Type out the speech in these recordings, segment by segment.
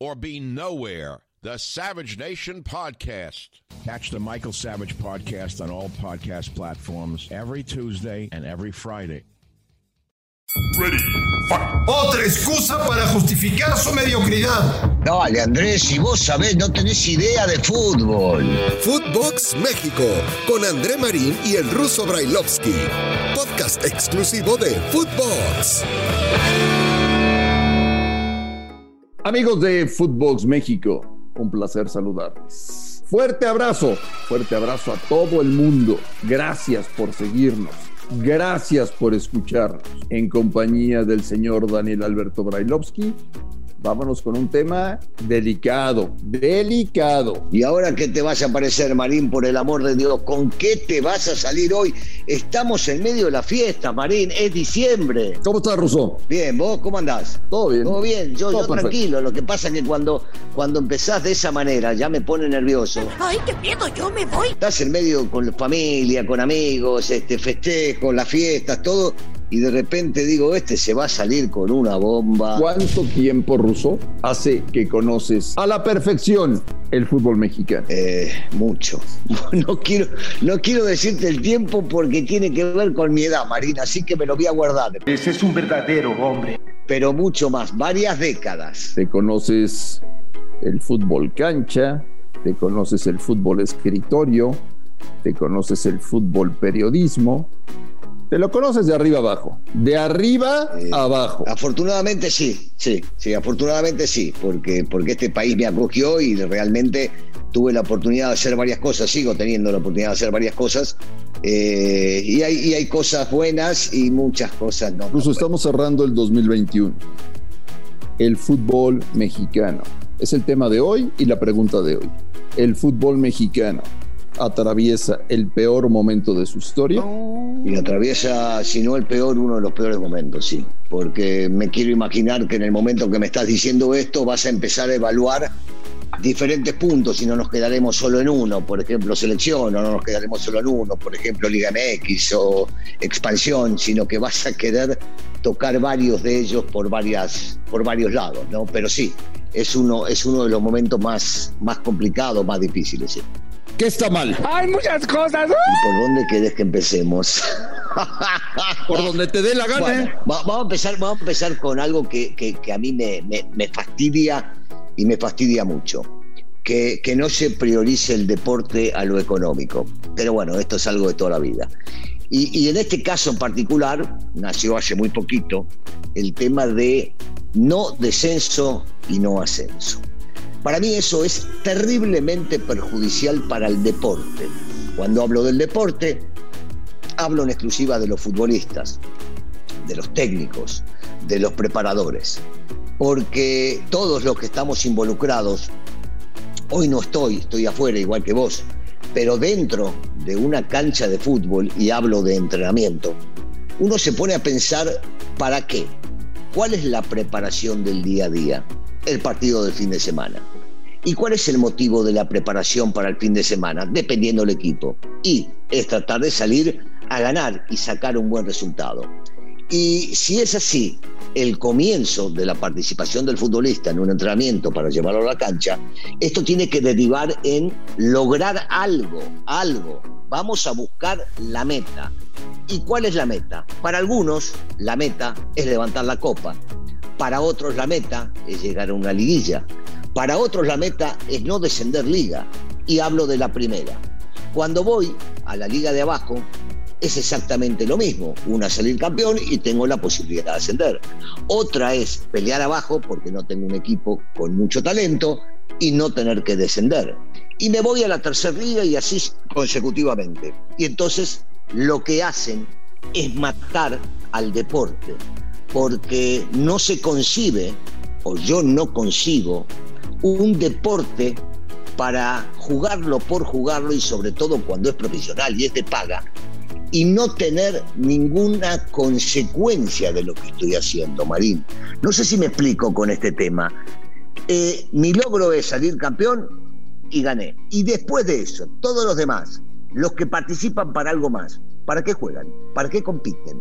or be nowhere. The Savage Nation Podcast. Catch the Michael Savage Podcast on all podcast platforms every Tuesday and every Friday. Ready, fight. Otra excusa para justificar su mediocridad. Dale, Andrés, si vos sabés, no tenés idea de fútbol. Footbox México con André Marín y el ruso Brailovsky. Podcast exclusivo de Footbox. Amigos de Footbox México, un placer saludarles. Fuerte abrazo, fuerte abrazo a todo el mundo. Gracias por seguirnos. Gracias por escucharnos. En compañía del señor Daniel Alberto Brailovsky, vámonos con un tema delicado, delicado. ¿Y ahora qué te vas a parecer, Marín, por el amor de Dios? ¿Con qué te vas a salir hoy? Estamos en medio de la fiesta, Marín, es diciembre. ¿Cómo estás, Russo? Bien, ¿vos cómo andás? Todo bien. Todo bien, yo, Todo yo tranquilo. Lo que pasa es que cuando, cuando empezás de esa manera ya me pone nervioso. ¡Ay, qué miedo! ¡Yo me voy! Estás en medio con la familia, con amigos, este festejos, las fiestas, todo, y de repente digo, este se va a salir con una bomba. ¿Cuánto tiempo, Russo, hace que conoces a la perfección el fútbol mexicano? Eh, mucho. No quiero, no quiero decirte el tiempo porque tiene que ver con mi edad, Marina, así que me lo voy a guardar. Ese es un verdadero hombre. Pero mucho más, varias décadas. Te conoces el fútbol cancha, te conoces el fútbol escritorio, te conoces el fútbol periodismo, te lo conoces de arriba abajo, de arriba Eh, abajo. Afortunadamente sí, sí, sí, afortunadamente sí, porque, porque este país me acogió y realmente tuve la oportunidad de hacer varias cosas, sigo teniendo la oportunidad de hacer varias cosas, eh, y, hay, y hay cosas buenas y muchas cosas no. Incluso estamos cerrando el 2021. El fútbol mexicano. Es el tema de hoy y la pregunta de hoy. El fútbol mexicano atraviesa el peor momento de su historia. Y atraviesa, si no el peor, uno de los peores momentos, sí. Porque me quiero imaginar que en el momento que me estás diciendo esto vas a empezar a evaluar diferentes puntos y no nos quedaremos solo en uno, por ejemplo selección, o no nos quedaremos solo en uno, por ejemplo Liga MX o expansión, sino que vas a querer tocar varios de ellos por varias, por varios lados, ¿no? Pero sí, es uno, es uno de los momentos más, más complicados, más difíciles, sí. ¿Qué está mal? ¡Hay muchas cosas! ¿Y por dónde querés que empecemos? Por donde te dé la gana. Bueno, ¿eh? va- vamos, a empezar, vamos a empezar con algo que, que- que a mí me, me- me fastidia y me fastidia mucho. Que, que no se priorice el deporte a lo económico. Pero bueno, esto es algo de toda la vida. Y, y en este caso en particular, nació hace muy poquito, el tema de no descenso y no ascenso. Para mí eso es terriblemente perjudicial para el deporte. Cuando hablo del deporte, hablo en exclusiva de los futbolistas, de los técnicos, de los preparadores. Porque todos los que estamos involucrados, hoy no estoy, estoy afuera igual que vos, pero dentro de una cancha de fútbol, y hablo de entrenamiento, uno se pone a pensar, ¿para qué? ¿Cuál es la preparación del día a día? El partido del fin de semana. ¿Y cuál es el motivo de la preparación para el fin de semana? Dependiendo del equipo. Y es tratar de salir a ganar y sacar un buen resultado. Y si es así, el comienzo de la participación del futbolista en un entrenamiento para llevarlo a la cancha, esto tiene que derivar en lograr algo, algo. Vamos a buscar la meta. ¿Y cuál es la meta? Para algunos, la meta es levantar la copa. Para otros, la meta es llegar a una liguilla. Para otros, la meta es no descender liga. Y hablo de la primera. Cuando voy a la liga de abajo, es exactamente lo mismo. Una salir campeón y tengo la posibilidad de ascender. Otra es pelear abajo porque no tengo un equipo con mucho talento y no tener que descender. Y me voy a la tercera liga y así consecutivamente. Y entonces lo que hacen es matar al deporte, porque no se concibe, o yo no consigo, un deporte para jugarlo por jugarlo y sobre todo cuando es profesional y es de paga, y no tener ninguna consecuencia de lo que estoy haciendo, Marín. No sé si me explico con este tema. Eh, mi logro es salir campeón y gané. Y después de eso, todos los demás, los que participan para algo más, ¿para qué juegan? ¿Para qué compiten?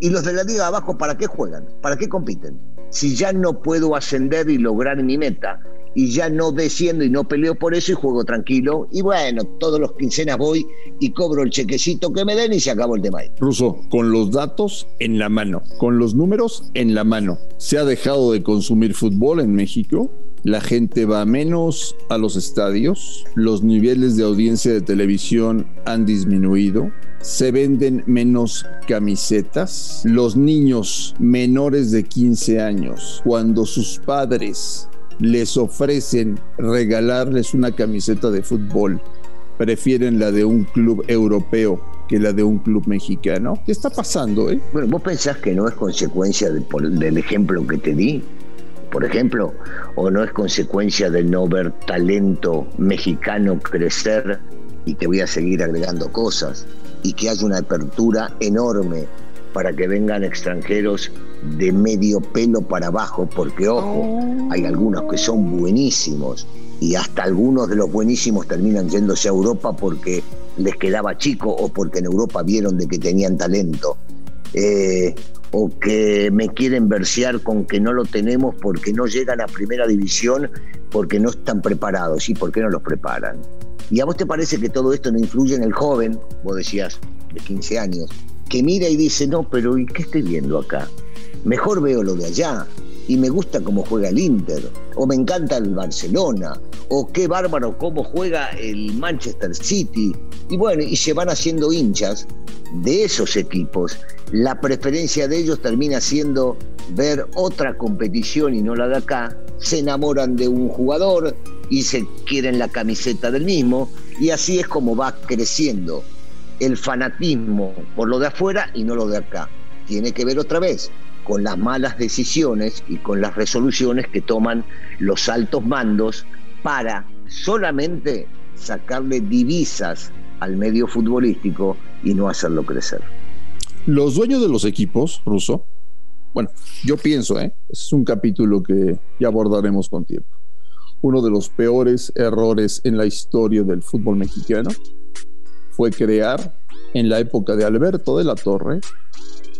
Y los de la liga abajo, ¿para qué juegan? ¿Para qué compiten? Si ya no puedo ascender y lograr mi meta, y ya no desciendo y no peleo por eso y juego tranquilo. Y bueno, todos los quincenas voy y cobro el chequecito que me den y se acabó el tema. Ruso, con los datos en la mano, con los números en la mano, ¿se ha dejado de consumir fútbol en México? la gente va menos a los estadios, los niveles de audiencia de televisión han disminuido, se venden menos camisetas, los niños menores de 15 años, cuando sus padres les ofrecen regalarles una camiseta de fútbol, prefieren la de un club europeo que la de un club mexicano. ¿Qué está pasando? Eh? Bueno, ¿vos pensás que no es consecuencia del ejemplo que te di? Por ejemplo, o no es consecuencia de no ver talento mexicano crecer y te voy a seguir agregando cosas y que haya una apertura enorme para que vengan extranjeros de medio pelo para abajo, porque ojo, hay algunos que son buenísimos y hasta algunos de los buenísimos terminan yéndose a Europa porque les quedaba chico o porque en Europa vieron de que tenían talento. Eh, o que me quieren versear con que no lo tenemos porque no llegan a primera división, porque no están preparados. ¿Y por qué no los preparan? ¿Y a vos te parece que todo esto no influye en el joven, vos decías, de 15 años, que mira y dice, no, pero ¿y qué estoy viendo acá? Mejor veo lo de allá y me gusta cómo juega el Inter, o me encanta el Barcelona, o qué bárbaro cómo juega el Manchester City. Y bueno, y se van haciendo hinchas de esos equipos. La preferencia de ellos termina siendo ver otra competición y no la de acá. Se enamoran de un jugador y se quieren la camiseta del mismo. Y así es como va creciendo el fanatismo por lo de afuera y no lo de acá. Tiene que ver otra vez con las malas decisiones y con las resoluciones que toman los altos mandos para solamente sacarle divisas al medio futbolístico y no hacerlo crecer. Los dueños de los equipos, Ruso, bueno, yo pienso, ¿eh? es un capítulo que ya abordaremos con tiempo. Uno de los peores errores en la historia del fútbol mexicano fue crear en la época de Alberto de la Torre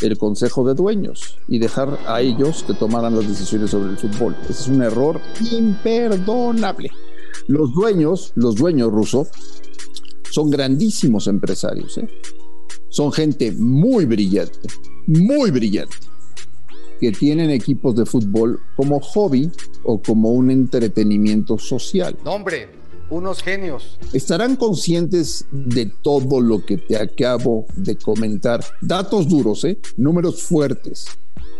el Consejo de Dueños y dejar a ellos que tomaran las decisiones sobre el fútbol. Ese es un error imperdonable. Los dueños, los dueños rusos, son grandísimos empresarios. ¿eh? Son gente muy brillante, muy brillante, que tienen equipos de fútbol como hobby o como un entretenimiento social. Hombre, unos genios. ¿Estarán conscientes de todo lo que te acabo de comentar? Datos duros, ¿eh? números fuertes,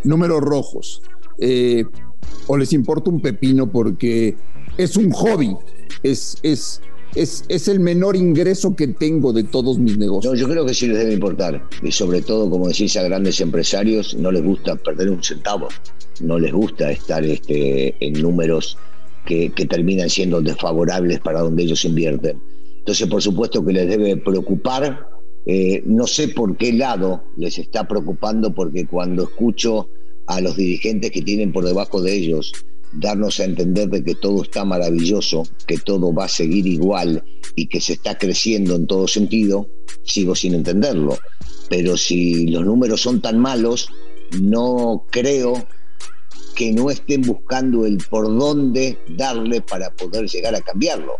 números rojos. Eh, ¿O les importa un pepino porque es un hobby? Es, es, es, es, el menor ingreso que tengo de todos mis negocios. yo creo que sí les debe importar. Y sobre todo, como decís, a grandes empresarios no les gusta perder un centavo. No les gusta estar este, en números que, terminan siendo desfavorables para donde ellos invierten. Entonces, por supuesto que les debe preocupar. Eh, no sé por qué lado les está preocupando, porque cuando escucho a los dirigentes que tienen por debajo de ellos darnos a entender de que todo está maravilloso, que todo va a seguir igual y que se está creciendo en todo sentido, sigo sin entenderlo. Pero si los números son tan malos, no creo que no estén buscando el por dónde darle para poder llegar a cambiarlo.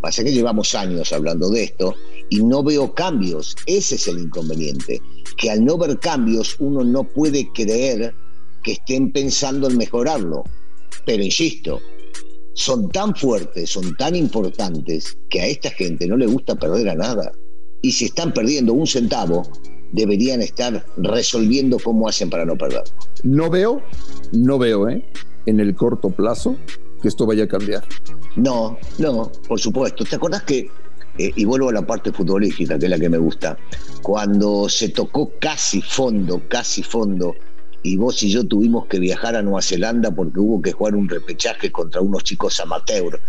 Pasa que llevamos años hablando de esto y no veo cambios. Ese es el inconveniente, que al no ver cambios uno no puede creer que estén pensando en mejorarlo. Pero insisto, son tan fuertes, son tan importantes que a esta gente no le gusta perder a nada. Y si están perdiendo un centavo, deberían estar resolviendo cómo hacen para no perder. No veo, no veo, ¿eh? En el corto plazo que esto vaya a cambiar. No, no, por supuesto. ¿Te acordás que, eh, y vuelvo a la parte futbolística, que es la que me gusta, cuando se tocó casi fondo, casi fondo, y vos y yo tuvimos que viajar a Nueva Zelanda porque hubo que jugar un repechaje contra unos chicos amateur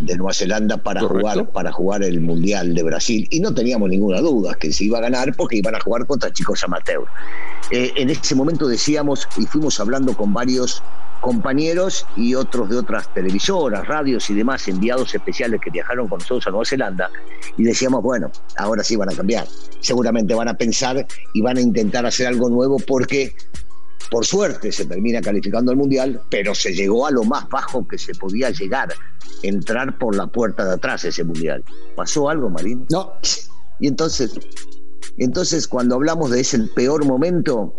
de Nueva Zelanda para jugar para jugar el mundial de Brasil y no teníamos ninguna duda que se iba a ganar porque iban a jugar contra chicos amateur. Eh, en ese momento decíamos y fuimos hablando con varios compañeros y otros de otras televisoras, radios y demás enviados especiales que viajaron con nosotros a Nueva Zelanda y decíamos, bueno, ahora sí van a cambiar. Seguramente van a pensar y van a intentar hacer algo nuevo porque por suerte se termina calificando al Mundial, pero se llegó a lo más bajo que se podía llegar, entrar por la puerta de atrás ese Mundial. ¿Pasó algo, Marín? No. Y entonces, entonces cuando hablamos de ese el peor momento,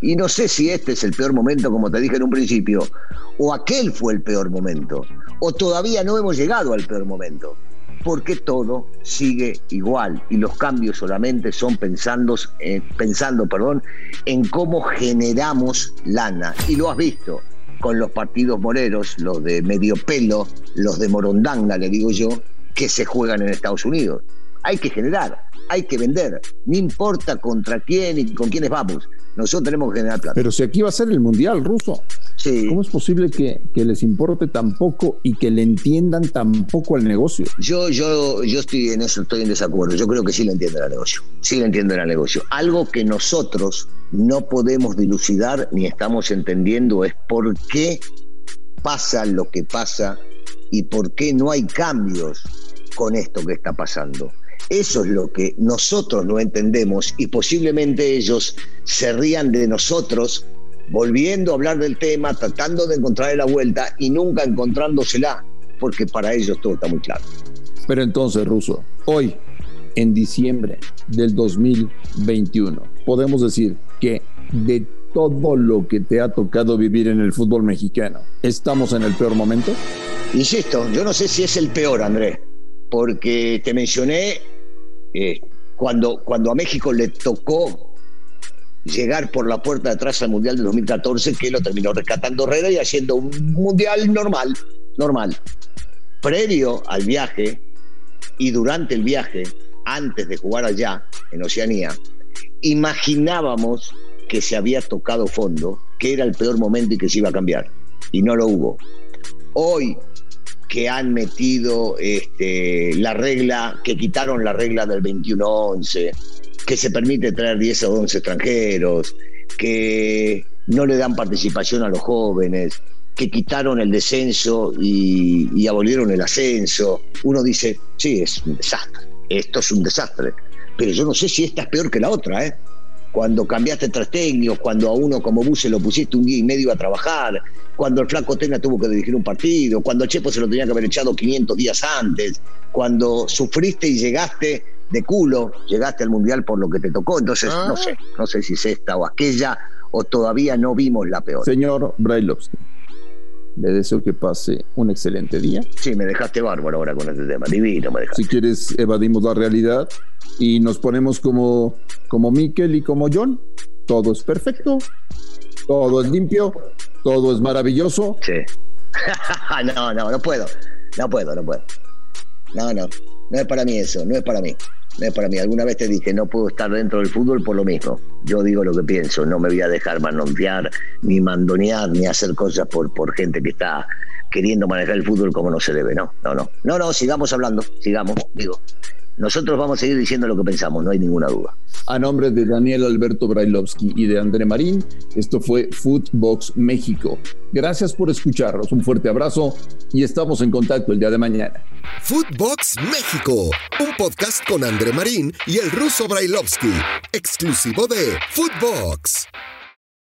y no sé si este es el peor momento, como te dije en un principio, o aquel fue el peor momento, o todavía no hemos llegado al peor momento porque todo sigue igual y los cambios solamente son pensando, eh, pensando perdón, en cómo generamos lana. Y lo has visto con los partidos moreros, los de medio pelo, los de morondanga, le digo yo, que se juegan en Estados Unidos. Hay que generar, hay que vender, no importa contra quién y con quiénes vamos. Nosotros tenemos que generar plata. Pero si aquí va a ser el mundial ruso, ¿cómo es posible que, les importe tan poco y que le entiendan tan poco al negocio? Yo, yo, yo estoy en eso, estoy en desacuerdo. Yo creo que sí le entienden al negocio. Sí le entienden al negocio. Algo que nosotros no podemos dilucidar ni estamos entendiendo es por qué pasa lo que pasa y por qué no hay cambios con esto que está pasando. Eso es lo que nosotros no entendemos y posiblemente ellos se rían de nosotros volviendo a hablar del tema, tratando de encontrar la vuelta y nunca encontrándosela, porque para ellos todo está muy claro. Pero entonces, Ruso, hoy, en diciembre del 2021, podemos decir que de todo lo que te ha tocado vivir en el fútbol mexicano, ¿estamos en el peor momento? Insisto, yo no sé si es el peor, Andrés, porque te mencioné eh, cuando, cuando a México le tocó llegar por la puerta de atrás al Mundial de 2014, que lo terminó rescatando Herrera y haciendo un Mundial normal, normal. Previo al viaje y durante el viaje, antes de jugar allá, en Oceanía, imaginábamos que se había tocado fondo, que era el peor momento y que se iba a cambiar. Y no lo hubo. Hoy, que han metido este, la regla, que quitaron la regla del 21-11, que se permite traer 10 o 11 extranjeros, que no le dan participación a los jóvenes, que quitaron el descenso y, y abolieron el ascenso. Uno dice, sí, es un desastre, esto es un desastre, pero yo no sé si esta es peor que la otra, ¿eh? Cuando cambiaste tres técnicos, cuando a uno como Buse lo pusiste un día y medio a trabajar, cuando el Flaco Tena tuvo que dirigir un partido, cuando el Chepo se lo tenía que haber echado 500 días antes, cuando sufriste y llegaste de culo, llegaste al Mundial por lo que te tocó, entonces no sé, no sé si es esta o aquella, o todavía no vimos la peor. Señor Brailovsky, le deseo que pase un excelente día. Sí, me dejaste bárbaro ahora con este tema, divino me dejaste. Si quieres, evadimos la realidad y nos ponemos como, como Miquel y como John. Todo es perfecto, todo es limpio, todo es maravilloso. Sí. no, no, no puedo. No puedo, no puedo. No, no. No es para mí eso, no es para mí. Es para mí. Alguna vez te dije, no puedo estar dentro del fútbol por lo mismo. Yo digo lo que pienso, no me voy a dejar manotear, ni mandonear, ni hacer cosas por, por gente que está queriendo manejar el fútbol como no se debe. No, no, no. No, no, sigamos hablando, sigamos, digo nosotros vamos a seguir diciendo lo que pensamos, no hay ninguna duda. A nombre de Daniel Alberto Brailovsky y de André Marín, esto fue Footbox México. Gracias por escucharnos, un fuerte abrazo y estamos en contacto el día de mañana. Footbox México, un podcast con André Marín y el ruso Brailovsky, exclusivo de Footbox.